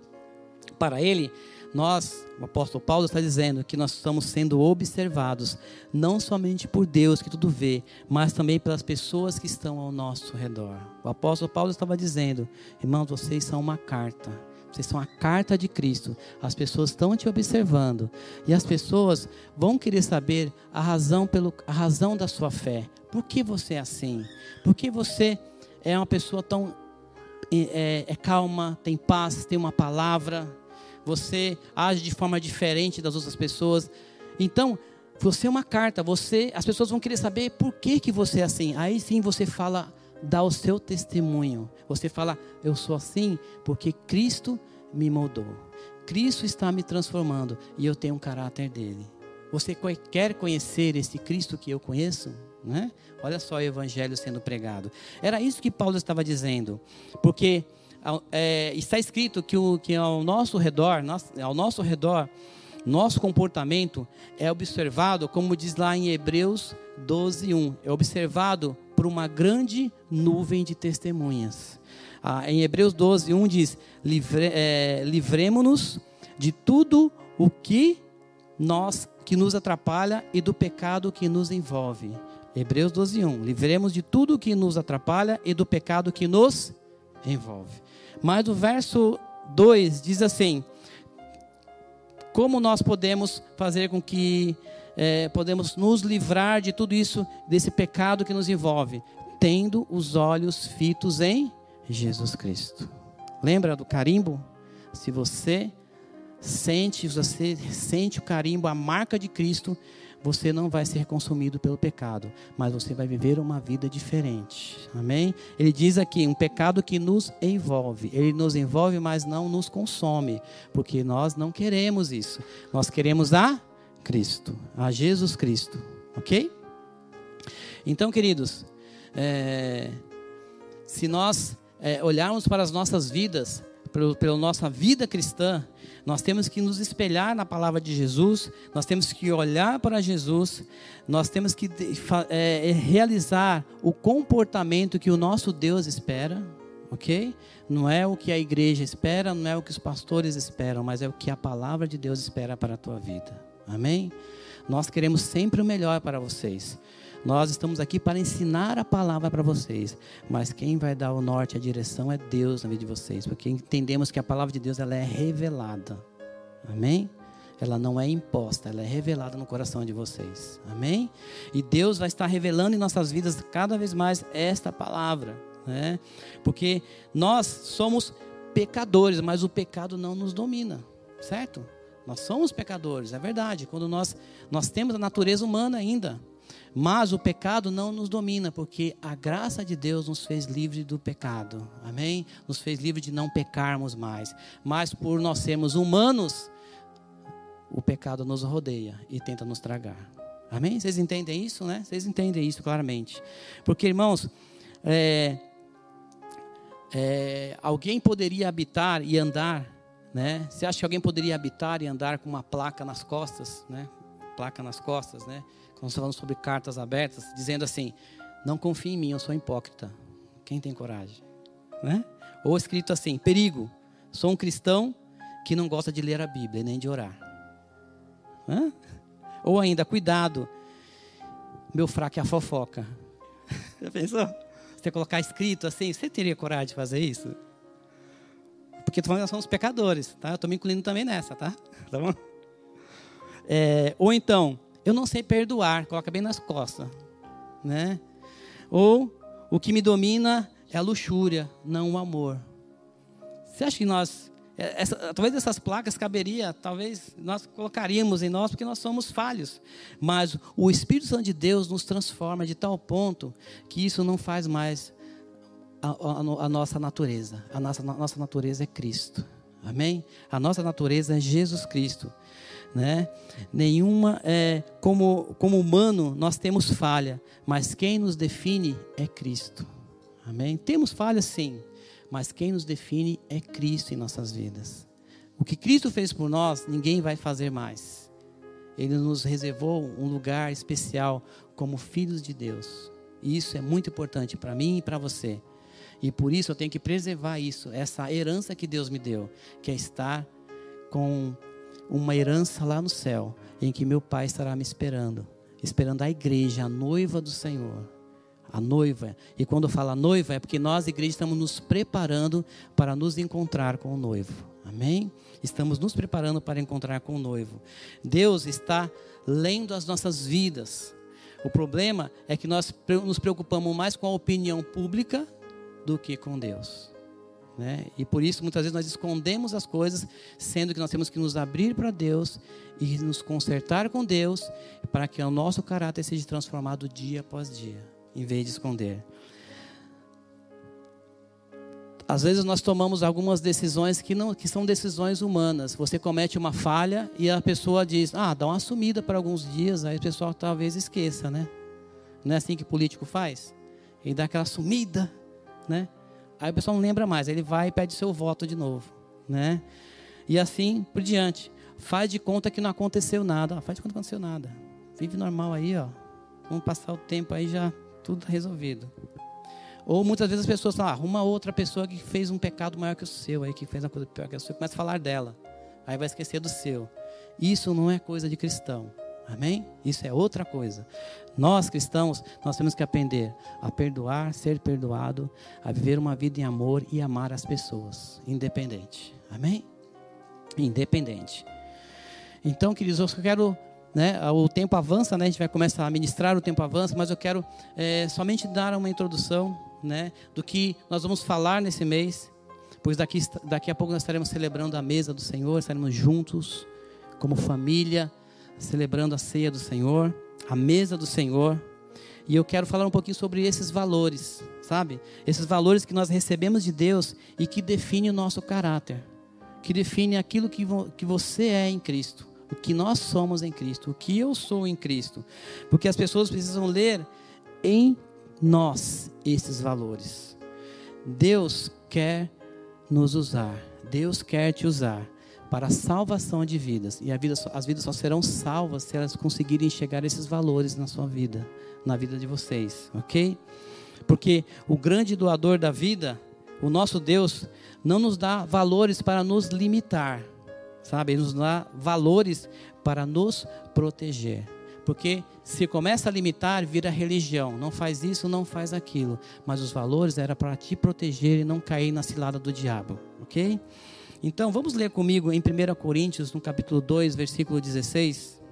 Para ele, nós, o apóstolo Paulo está dizendo que nós estamos sendo observados, não somente por Deus que tudo vê, mas também pelas pessoas que estão ao nosso redor. O apóstolo Paulo estava dizendo: irmãos, vocês são uma carta. Vocês são a carta de Cristo. As pessoas estão te observando. E as pessoas vão querer saber a razão, pelo, a razão da sua fé. Por que você é assim? Por que você é uma pessoa tão é, é calma, tem paz, tem uma palavra? você age de forma diferente das outras pessoas. Então, você é uma carta, você, as pessoas vão querer saber por que, que você é assim. Aí sim você fala, dá o seu testemunho. Você fala, eu sou assim porque Cristo me moldou. Cristo está me transformando e eu tenho um caráter dele. Você quer conhecer esse Cristo que eu conheço? Né? Olha só o evangelho sendo pregado. Era isso que Paulo estava dizendo. Porque é, está escrito que, o, que ao nosso redor, ao nosso redor, nosso comportamento é observado, como diz lá em Hebreus 12:1, é observado por uma grande nuvem de testemunhas. Ah, em Hebreus 12:1 diz: Livre, é, livremos-nos de tudo o que nós que nos atrapalha e do pecado que nos envolve. Hebreus 12:1. Livremos de tudo que nos atrapalha e do pecado que nos envolve. Mas o verso 2 diz assim: Como nós podemos fazer com que é, podemos nos livrar de tudo isso, desse pecado que nos envolve? Tendo os olhos fitos em Jesus Cristo. Lembra do carimbo? Se você sente, você sente o carimbo, a marca de Cristo, você não vai ser consumido pelo pecado, mas você vai viver uma vida diferente. Amém? Ele diz aqui, um pecado que nos envolve. Ele nos envolve, mas não nos consome, porque nós não queremos isso. Nós queremos a Cristo, a Jesus Cristo. Ok? Então, queridos, é, se nós é, olharmos para as nossas vidas, pela nossa vida cristã, nós temos que nos espelhar na palavra de Jesus, nós temos que olhar para Jesus, nós temos que é, é, realizar o comportamento que o nosso Deus espera, ok? Não é o que a igreja espera, não é o que os pastores esperam, mas é o que a palavra de Deus espera para a tua vida, amém? Nós queremos sempre o melhor para vocês. Nós estamos aqui para ensinar a palavra para vocês, mas quem vai dar o norte, a direção é Deus na vida de vocês, porque entendemos que a palavra de Deus ela é revelada. Amém? Ela não é imposta, ela é revelada no coração de vocês. Amém? E Deus vai estar revelando em nossas vidas cada vez mais esta palavra, né? Porque nós somos pecadores, mas o pecado não nos domina, certo? Nós somos pecadores, é verdade. Quando nós nós temos a natureza humana ainda, mas o pecado não nos domina, porque a graça de Deus nos fez livre do pecado. Amém? Nos fez livre de não pecarmos mais. Mas por nós sermos humanos, o pecado nos rodeia e tenta nos tragar. Amém? Vocês entendem isso, né? Vocês entendem isso claramente. Porque, irmãos, é, é, alguém poderia habitar e andar, né? Você acha que alguém poderia habitar e andar com uma placa nas costas, né? Placa nas costas, né? Nós falando sobre cartas abertas, dizendo assim: não confie em mim, eu sou hipócrita. Quem tem coragem? Né? Ou escrito assim: perigo, sou um cristão que não gosta de ler a Bíblia nem de orar. Hã? Ou ainda, cuidado, meu fraco é a fofoca. Já pensou? Você colocar escrito assim, você teria coragem de fazer isso? Porque nós somos pecadores, tá? Eu estou me incluindo também nessa, tá? Tá bom? É, ou então, eu não sei perdoar, coloca bem nas costas, né? Ou o que me domina é a luxúria, não o amor. Você acha que nós é, essa, talvez essas placas caberia, talvez nós colocaríamos em nós porque nós somos falhos. Mas o Espírito Santo de Deus nos transforma de tal ponto que isso não faz mais a, a, a nossa natureza. A nossa, a nossa natureza é Cristo. Amém? A nossa natureza é Jesus Cristo. Né? Nenhuma é como como humano nós temos falha, mas quem nos define é Cristo. Amém? Temos falha sim, mas quem nos define é Cristo em nossas vidas. O que Cristo fez por nós, ninguém vai fazer mais. Ele nos reservou um lugar especial como filhos de Deus. E isso é muito importante para mim e para você. E por isso eu tenho que preservar isso, essa herança que Deus me deu, que é estar com uma herança lá no céu, em que meu Pai estará me esperando, esperando a igreja, a noiva do Senhor. A noiva. E quando fala noiva, é porque nós, igreja, estamos nos preparando para nos encontrar com o noivo. Amém? Estamos nos preparando para encontrar com o noivo. Deus está lendo as nossas vidas. O problema é que nós nos preocupamos mais com a opinião pública do que com Deus. Né? E por isso, muitas vezes, nós escondemos as coisas, sendo que nós temos que nos abrir para Deus e nos consertar com Deus, para que o nosso caráter seja transformado dia após dia, em vez de esconder. Às vezes nós tomamos algumas decisões que, não, que são decisões humanas. Você comete uma falha e a pessoa diz, ah, dá uma sumida por alguns dias, aí o pessoal talvez esqueça, né? Não é assim que político faz? Ele dá aquela sumida, né? Aí o pessoal não lembra mais, ele vai e pede seu voto de novo, né? E assim por diante. Faz de conta que não aconteceu nada, faz de conta que não aconteceu nada. Vive normal aí, ó. Vamos passar o tempo aí já tudo resolvido. Ou muitas vezes as pessoas falam, ah, arruma outra pessoa que fez um pecado maior que o seu, aí que fez uma coisa pior que o seu, começa a falar dela. Aí vai esquecer do seu. Isso não é coisa de cristão. Amém? Isso é outra coisa. Nós cristãos, nós temos que aprender a perdoar, ser perdoado, a viver uma vida em amor e amar as pessoas, independente. Amém? Independente. Então, queridos, eu quero, né, o tempo avança, né, a gente vai começar a ministrar, o tempo avança, mas eu quero é, somente dar uma introdução, né, do que nós vamos falar nesse mês, pois daqui, daqui a pouco nós estaremos celebrando a mesa do Senhor, estaremos juntos, como família, celebrando a ceia do Senhor, a mesa do Senhor. E eu quero falar um pouquinho sobre esses valores, sabe? Esses valores que nós recebemos de Deus e que definem o nosso caráter, que define aquilo que, vo que você é em Cristo, o que nós somos em Cristo, o que eu sou em Cristo. Porque as pessoas precisam ler em nós esses valores. Deus quer nos usar, Deus quer te usar para a salvação de vidas. E vida, as vidas só serão salvas se elas conseguirem enxergar esses valores na sua vida, na vida de vocês, ok? Porque o grande doador da vida, o nosso Deus, não nos dá valores para nos limitar, sabe? Ele nos dá valores para nos proteger. Porque se começa a limitar, vira religião. Não faz isso, não faz aquilo. Mas os valores era para te proteger e não cair na cilada do diabo, ok? Então, vamos ler comigo em 1 Coríntios, no capítulo 2, versículo 16.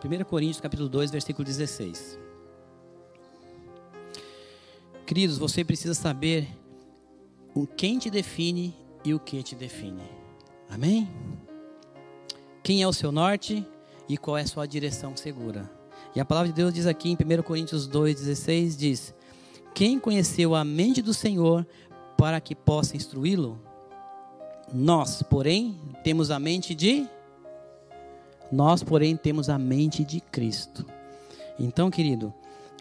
Primeira Coríntios, capítulo 2, versículo 16. Queridos, você precisa saber o quem te define e o que te define. Amém? Quem é o seu norte e qual é a sua direção segura? E a palavra de Deus diz aqui em 1 Coríntios 2,16: diz: Quem conheceu a mente do Senhor para que possa instruí-lo? Nós, porém, temos a mente de. Nós, porém, temos a mente de Cristo. Então, querido,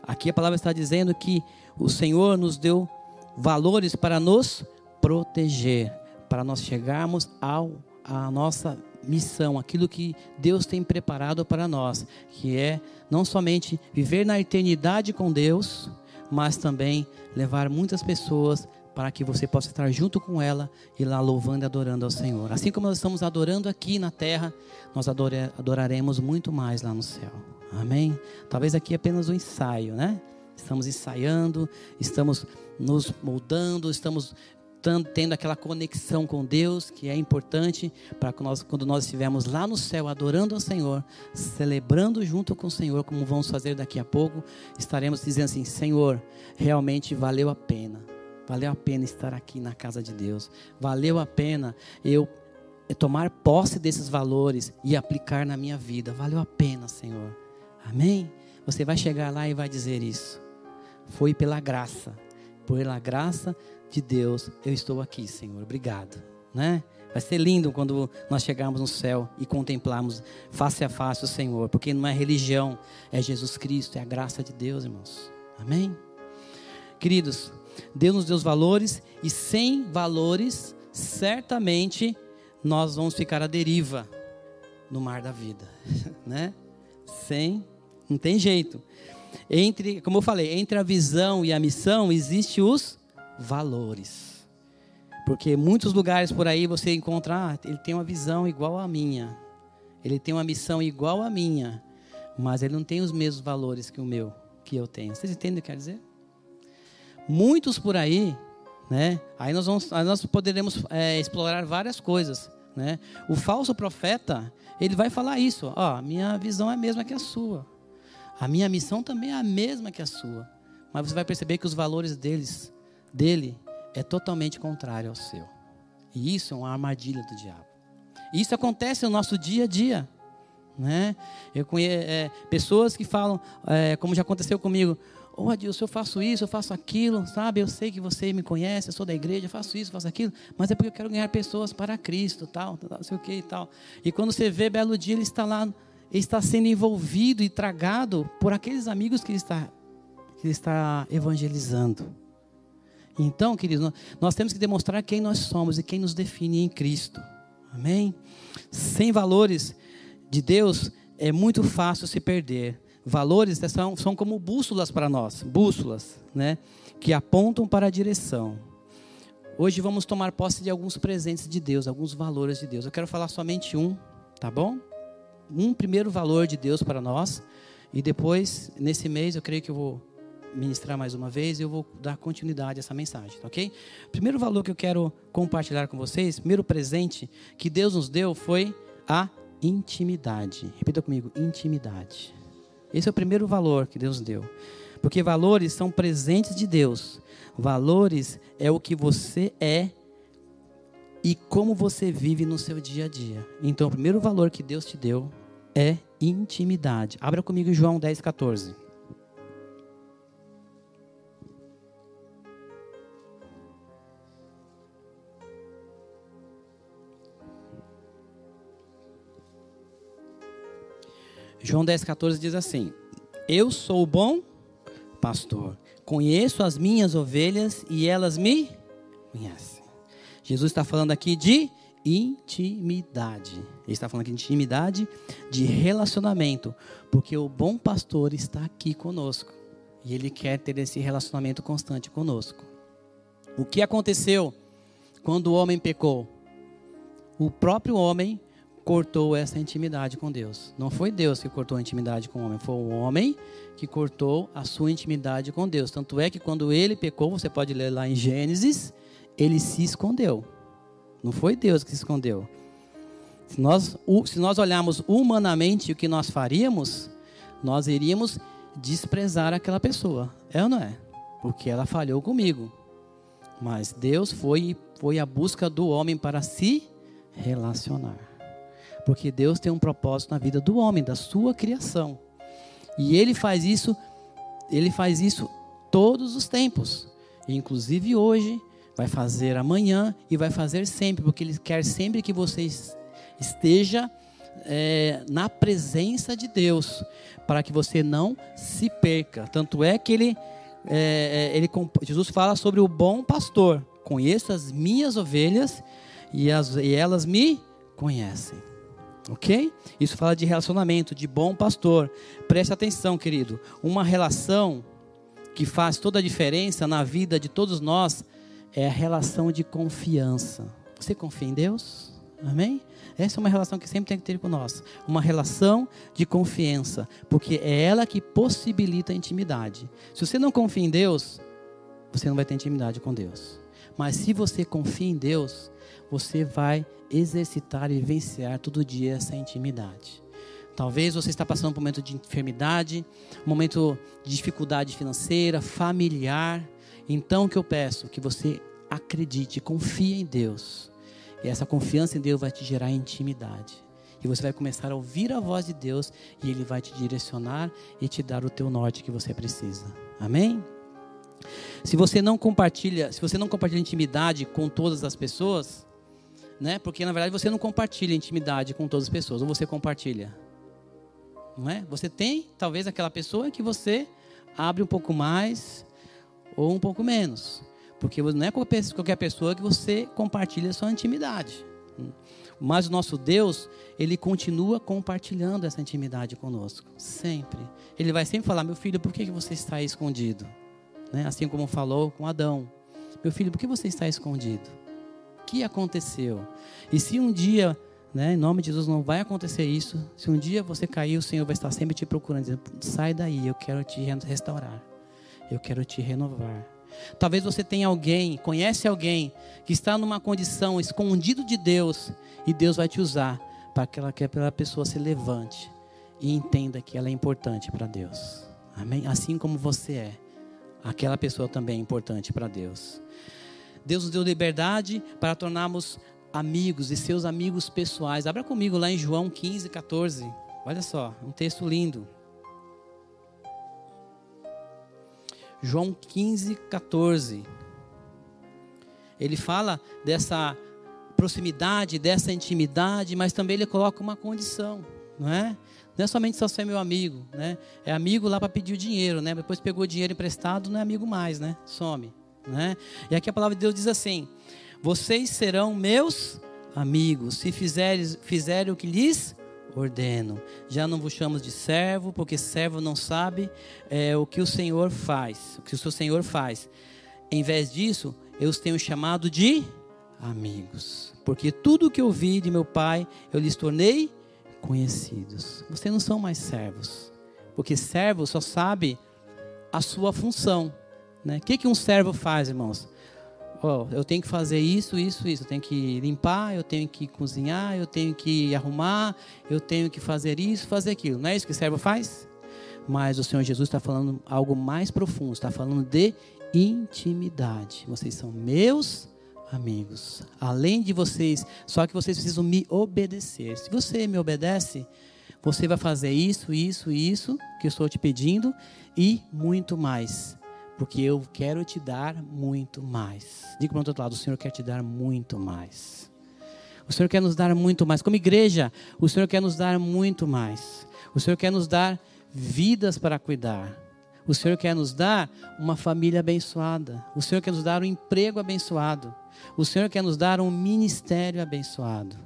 aqui a palavra está dizendo que o Senhor nos deu valores para nos proteger, para nós chegarmos ao a nossa missão, aquilo que Deus tem preparado para nós, que é não somente viver na eternidade com Deus, mas também levar muitas pessoas para que você possa estar junto com ela e lá louvando e adorando ao Senhor. Assim como nós estamos adorando aqui na terra, nós adoraremos muito mais lá no céu. Amém? Talvez aqui é apenas um ensaio, né? Estamos ensaiando, estamos nos moldando, estamos tendo aquela conexão com Deus, que é importante para nós, quando nós estivermos lá no céu adorando ao Senhor, celebrando junto com o Senhor, como vamos fazer daqui a pouco, estaremos dizendo assim: Senhor, realmente valeu a pena, valeu a pena estar aqui na casa de Deus, valeu a pena eu tomar posse desses valores e aplicar na minha vida, valeu a pena, Senhor, amém? Você vai chegar lá e vai dizer isso, foi pela graça, pela graça de Deus, eu estou aqui, Senhor. Obrigado, né? Vai ser lindo quando nós chegarmos no céu e contemplarmos face a face o Senhor, porque não é religião, é Jesus Cristo, é a graça de Deus, irmãos. Amém? Queridos, Deus nos deu os valores e sem valores, certamente nós vamos ficar à deriva no mar da vida, né? Sem, não tem jeito. Entre, como eu falei, entre a visão e a missão existe os valores. Porque muitos lugares por aí você encontra, ah, ele tem uma visão igual à minha. Ele tem uma missão igual à minha, mas ele não tem os mesmos valores que o meu, que eu tenho. Vocês entendem o que quer dizer? Muitos por aí, né? Aí nós vamos, aí nós poderemos é, explorar várias coisas, né? O falso profeta, ele vai falar isso, ó, minha visão é a mesma que a sua. A minha missão também é a mesma que a sua. Mas você vai perceber que os valores deles dele é totalmente contrário ao seu. E isso é uma armadilha do diabo. E isso acontece no nosso dia a dia. Né? Eu conheço é, pessoas que falam, é, como já aconteceu comigo, oh eu faço isso, eu faço aquilo, sabe? Eu sei que você me conhece, eu sou da igreja, eu faço isso, faço aquilo, mas é porque eu quero ganhar pessoas para Cristo, tal, tal, não sei o que e tal. E quando você vê, belo dia, ele está lá, ele está sendo envolvido e tragado por aqueles amigos que ele está, que ele está evangelizando. Então, queridos, nós temos que demonstrar quem nós somos e quem nos define em Cristo. Amém? Sem valores de Deus é muito fácil se perder. Valores são, são como bússolas para nós, bússolas, né? Que apontam para a direção. Hoje vamos tomar posse de alguns presentes de Deus, alguns valores de Deus. Eu quero falar somente um, tá bom? Um primeiro valor de Deus para nós. E depois, nesse mês, eu creio que eu vou ministrar mais uma vez e eu vou dar continuidade a essa mensagem, tá ok? Primeiro valor que eu quero compartilhar com vocês, primeiro presente que Deus nos deu foi a intimidade. Repita comigo, intimidade. Esse é o primeiro valor que Deus deu. Porque valores são presentes de Deus. Valores é o que você é e como você vive no seu dia a dia. Então, o primeiro valor que Deus te deu é intimidade. Abra comigo João 10, 14. João 10,14 diz assim: Eu sou o bom pastor, conheço as minhas ovelhas e elas me conhecem. Jesus está falando aqui de intimidade. Ele está falando aqui de intimidade, de relacionamento, porque o bom pastor está aqui conosco e ele quer ter esse relacionamento constante conosco. O que aconteceu quando o homem pecou? O próprio homem cortou essa intimidade com Deus. Não foi Deus que cortou a intimidade com o homem, foi o homem que cortou a sua intimidade com Deus. Tanto é que quando ele pecou, você pode ler lá em Gênesis, ele se escondeu. Não foi Deus que se escondeu. Se nós, se nós olharmos humanamente o que nós faríamos, nós iríamos desprezar aquela pessoa. É ou não é? Porque ela falhou comigo. Mas Deus foi, foi a busca do homem para se relacionar. Porque Deus tem um propósito na vida do homem, da sua criação. E ele faz isso, ele faz isso todos os tempos. Inclusive hoje, vai fazer amanhã e vai fazer sempre, porque ele quer sempre que você esteja é, na presença de Deus, para que você não se perca. Tanto é que ele, é, é ele Jesus fala sobre o bom pastor. Conheço as minhas ovelhas e, as, e elas me conhecem. Ok? Isso fala de relacionamento, de bom pastor. Preste atenção, querido. Uma relação que faz toda a diferença na vida de todos nós é a relação de confiança. Você confia em Deus? Amém? Essa é uma relação que sempre tem que ter com nós. Uma relação de confiança. Porque é ela que possibilita a intimidade. Se você não confia em Deus, você não vai ter intimidade com Deus. Mas se você confia em Deus, você vai exercitar e vencer todo dia essa intimidade. Talvez você está passando por um momento de enfermidade, um momento de dificuldade financeira, familiar. Então o que eu peço? Que você acredite, confie em Deus. E essa confiança em Deus vai te gerar intimidade. E você vai começar a ouvir a voz de Deus e Ele vai te direcionar e te dar o teu norte que você precisa. Amém? Se você não compartilha, se você não compartilha intimidade com todas as pessoas, né? Porque na verdade você não compartilha intimidade com todas as pessoas, ou você compartilha? Não é? Você tem talvez aquela pessoa que você abre um pouco mais ou um pouco menos. Porque não é qualquer pessoa que você compartilha a sua intimidade. Mas o nosso Deus, ele continua compartilhando essa intimidade conosco, sempre. Ele vai sempre falar: meu filho, por que você está escondido? Né? Assim como falou com Adão: meu filho, por que você está escondido? Que aconteceu? E se um dia, né, em nome de Jesus, não vai acontecer isso, se um dia você cair, o Senhor vai estar sempre te procurando, dizendo: sai daí, eu quero te restaurar, eu quero te renovar. Talvez você tenha alguém, conhece alguém que está numa condição escondido de Deus e Deus vai te usar para que aquela pessoa se levante e entenda que ela é importante para Deus. Amém? Assim como você é, aquela pessoa também é importante para Deus. Deus nos deu liberdade para tornarmos amigos e seus amigos pessoais. Abra comigo lá em João 15, 14. Olha só, um texto lindo. João 15, 14. Ele fala dessa proximidade, dessa intimidade, mas também ele coloca uma condição, não é? Não é somente só ser meu amigo, né? É amigo lá para pedir o dinheiro, né? Depois pegou o dinheiro emprestado, não é amigo mais, né? Some, né? E aqui a palavra de Deus diz assim: Vocês serão meus amigos se fizerem, o que lhes ordeno. Já não vos chamo de servo, porque servo não sabe é, o que o Senhor faz, o que o seu Senhor faz. Em vez disso, eu os tenho chamado de amigos, porque tudo o que eu vi de meu Pai, eu lhes tornei conhecidos. Vocês não são mais servos, porque servo só sabe a sua função. Né? O que, que um servo faz, irmãos? oh, eu tenho que fazer isso, isso, isso. Eu tenho que limpar, eu tenho que cozinhar, eu tenho que arrumar, eu tenho que fazer isso, fazer aquilo. Não é isso que o servo faz? Mas o Senhor Jesus está falando algo mais profundo, está falando de intimidade. Vocês são meus amigos. Além de vocês, só que vocês precisam me obedecer. Se você me obedece, você vai fazer isso, isso, isso que eu estou te pedindo e muito mais porque eu quero te dar muito mais. Diga para o outro lado: o Senhor quer te dar muito mais. O Senhor quer nos dar muito mais. Como igreja, o Senhor quer nos dar muito mais. O Senhor quer nos dar vidas para cuidar. O Senhor quer nos dar uma família abençoada. O Senhor quer nos dar um emprego abençoado. O Senhor quer nos dar um ministério abençoado.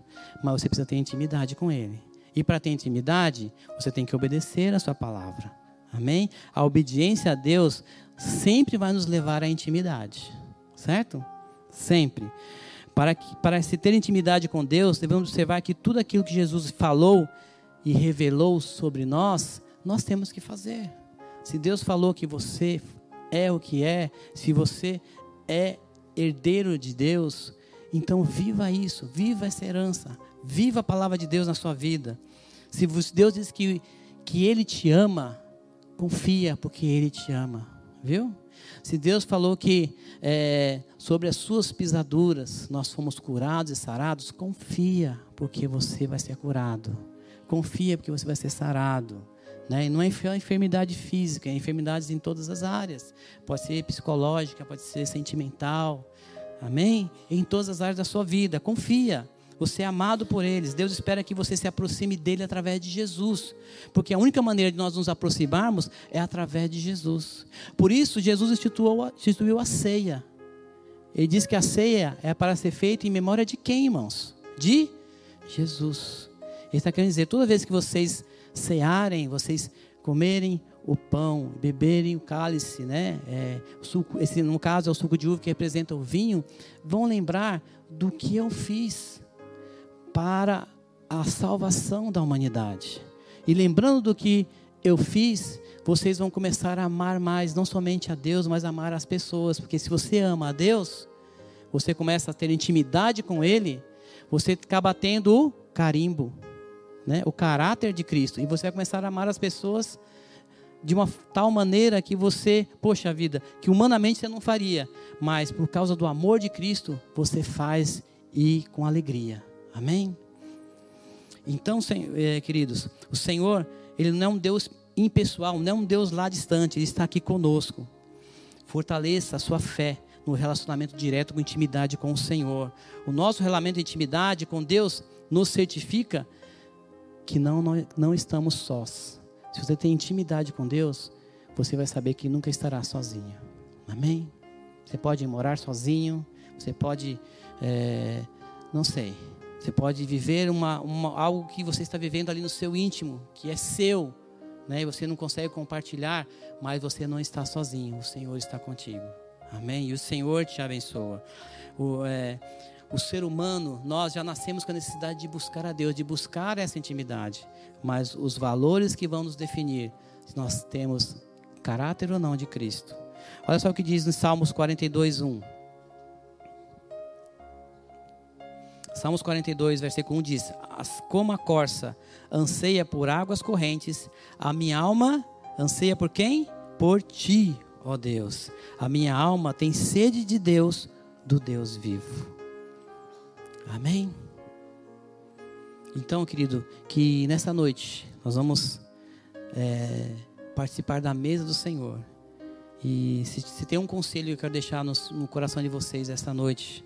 Mas você precisa ter intimidade com Ele. E para ter intimidade, você tem que obedecer a Sua palavra. Amém? A obediência a Deus sempre vai nos levar à intimidade, certo? Sempre. Para, que, para se ter intimidade com Deus, devemos observar que tudo aquilo que Jesus falou e revelou sobre nós, nós temos que fazer. Se Deus falou que você é o que é, se você é herdeiro de Deus, então viva isso, viva essa herança, viva a palavra de Deus na sua vida. Se Deus diz que, que Ele te ama, confia, porque Ele te ama viu? Se Deus falou que é, sobre as suas pisaduras nós fomos curados e sarados, confia, porque você vai ser curado. Confia, porque você vai ser sarado. Né? E não é enfermidade física, é enfermidades em todas as áreas. Pode ser psicológica, pode ser sentimental. Amém? Em todas as áreas da sua vida. Confia. Você é amado por eles. Deus espera que você se aproxime dele através de Jesus. Porque a única maneira de nós nos aproximarmos é através de Jesus. Por isso, Jesus instituiu, instituiu a ceia. Ele diz que a ceia é para ser feita em memória de quem, irmãos? De Jesus. Ele está querendo dizer: toda vez que vocês cearem, vocês comerem o pão, beberem o cálice, né? É, suco, esse, no caso é o suco de uva que representa o vinho, vão lembrar do que eu fiz para a salvação da humanidade. E lembrando do que eu fiz, vocês vão começar a amar mais, não somente a Deus, mas amar as pessoas. Porque se você ama a Deus, você começa a ter intimidade com Ele, você acaba tendo o carimbo, né? o caráter de Cristo. E você vai começar a amar as pessoas de uma tal maneira que você, poxa vida, que humanamente você não faria, mas por causa do amor de Cristo, você faz e com alegria. Amém? Então, eh, queridos, o Senhor, Ele não é um Deus impessoal, não é um Deus lá distante, Ele está aqui conosco. Fortaleça a sua fé no relacionamento direto com intimidade com o Senhor. O nosso relacionamento de intimidade com Deus nos certifica que não, não, não estamos sós. Se você tem intimidade com Deus, você vai saber que nunca estará sozinho. Amém? Você pode morar sozinho, você pode, é, não sei, você pode viver uma, uma, algo que você está vivendo ali no seu íntimo, que é seu, né? E você não consegue compartilhar, mas você não está sozinho, o Senhor está contigo. Amém? E o Senhor te abençoa. O, é, o ser humano, nós já nascemos com a necessidade de buscar a Deus, de buscar essa intimidade. Mas os valores que vão nos definir, se nós temos caráter ou não de Cristo. Olha só o que diz em Salmos 42, 1. Salmos 42, versículo 1 diz: Como a corça anseia por águas correntes, a minha alma anseia por quem? Por ti, ó Deus. A minha alma tem sede de Deus, do Deus vivo. Amém? Então, querido, que nessa noite nós vamos é, participar da mesa do Senhor. E se, se, tem um conselho que eu quero deixar no, no coração de vocês esta noite,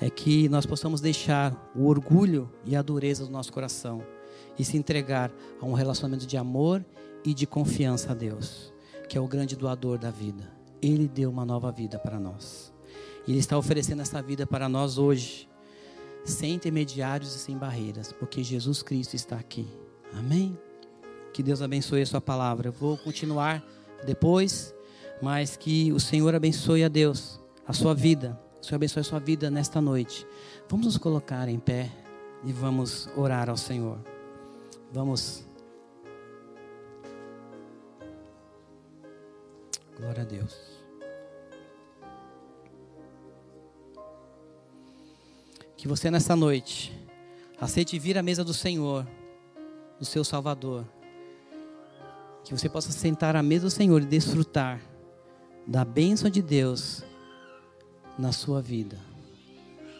é que nós possamos deixar o orgulho e a dureza do nosso coração e se entregar a um relacionamento de amor e de confiança a Deus que é o grande doador da vida. Ele deu uma nova vida para nós. Ele está oferecendo essa vida para nós hoje, sem intermediários e sem barreiras, porque Jesus Cristo está aqui. Amém? Que Deus abençoe a sua palavra. Eu vou continuar depois, mas que o Senhor abençoe a Deus, a sua vida. Senhor abençoe a sua vida nesta noite. Vamos nos colocar em pé e vamos orar ao Senhor. Vamos Glória a Deus. Que você nessa noite aceite vir à mesa do Senhor, do seu Salvador. Que você possa sentar à mesa do Senhor e desfrutar da bênção de Deus na sua vida.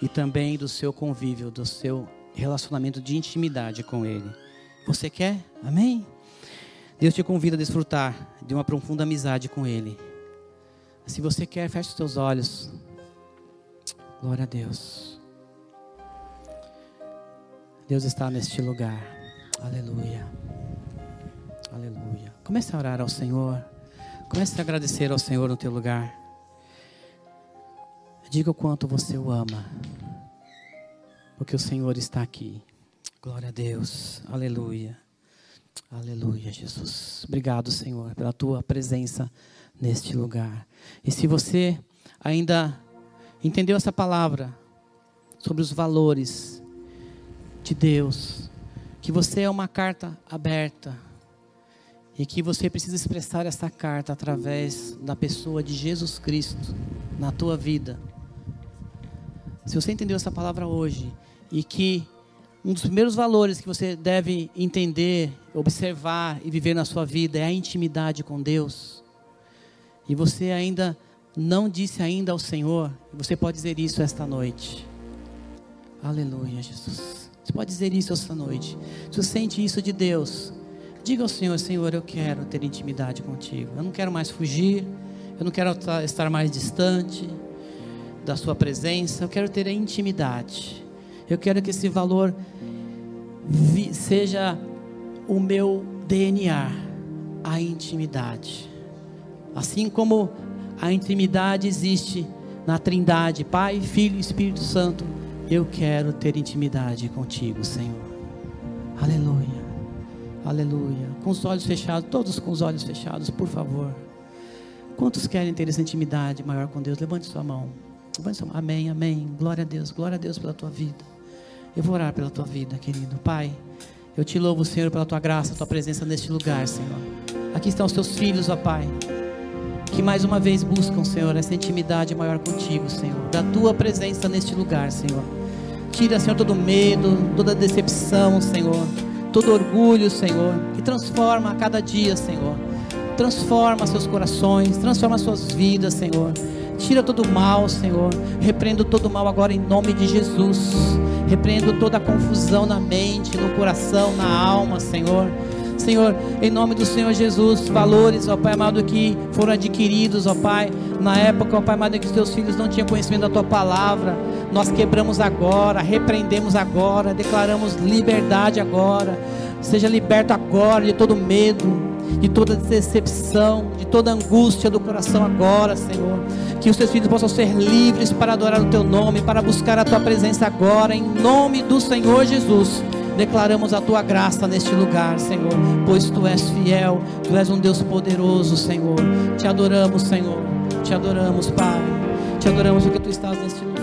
E também do seu convívio, do seu relacionamento de intimidade com Ele. Você quer? Amém? Deus te convida a desfrutar de uma profunda amizade com Ele. Se você quer, feche os seus olhos. Glória a Deus. Deus está neste lugar. Aleluia. Aleluia. Comece a orar ao Senhor. Comece a agradecer ao Senhor no teu lugar. Diga o quanto você o ama. Porque o Senhor está aqui. Glória a Deus. Aleluia. Aleluia, Jesus. Obrigado, Senhor, pela tua presença neste lugar. E se você ainda entendeu essa palavra sobre os valores de Deus, que você é uma carta aberta e que você precisa expressar essa carta através da pessoa de Jesus Cristo na tua vida. Se você entendeu essa palavra hoje e que um dos primeiros valores que você deve entender, observar e viver na sua vida é a intimidade com Deus. E você ainda não disse ainda ao Senhor, você pode dizer isso esta noite. Aleluia, Jesus. Você pode dizer isso esta noite. Se você sente isso de Deus, diga ao Senhor, Senhor, eu quero ter intimidade contigo. Eu não quero mais fugir, eu não quero estar mais distante da sua presença, eu quero ter a intimidade. Eu quero que esse valor seja o meu DNA, a intimidade. Assim como a intimidade existe na Trindade, Pai, Filho e Espírito Santo, eu quero ter intimidade contigo, Senhor. Aleluia. Aleluia. Com os olhos fechados, todos com os olhos fechados, por favor. Quantos querem ter essa intimidade maior com Deus? Levante sua mão. Amém, amém. Glória a Deus, glória a Deus pela tua vida. Eu vou orar pela tua vida, querido. Pai, eu te louvo, Senhor, pela tua graça, tua presença neste lugar, Senhor. Aqui estão os teus filhos, ó Pai. que mais uma vez buscam, Senhor, essa intimidade maior contigo, Senhor, da tua presença neste lugar, Senhor. Tira, Senhor, todo medo, toda decepção, Senhor, todo orgulho, Senhor, e transforma a cada dia, Senhor. Transforma seus corações, transforma suas vidas, Senhor. Tira todo o mal, Senhor. Repreendo todo o mal agora em nome de Jesus. Repreendo toda a confusão na mente, no coração, na alma, Senhor. Senhor, em nome do Senhor Jesus, valores, ó Pai amado, que foram adquiridos, ó Pai, na época, ó Pai amado, que os teus filhos não tinham conhecimento da tua palavra, nós quebramos agora, repreendemos agora, declaramos liberdade agora, seja liberto agora de todo medo, de toda decepção, de toda angústia do coração agora, Senhor. Que os teus filhos possam ser livres para adorar o teu nome, para buscar a tua presença agora, em nome do Senhor Jesus. Declaramos a tua graça neste lugar, Senhor, pois tu és fiel, tu és um Deus poderoso, Senhor. Te adoramos, Senhor. Te adoramos, Pai. Te adoramos porque tu estás neste lugar.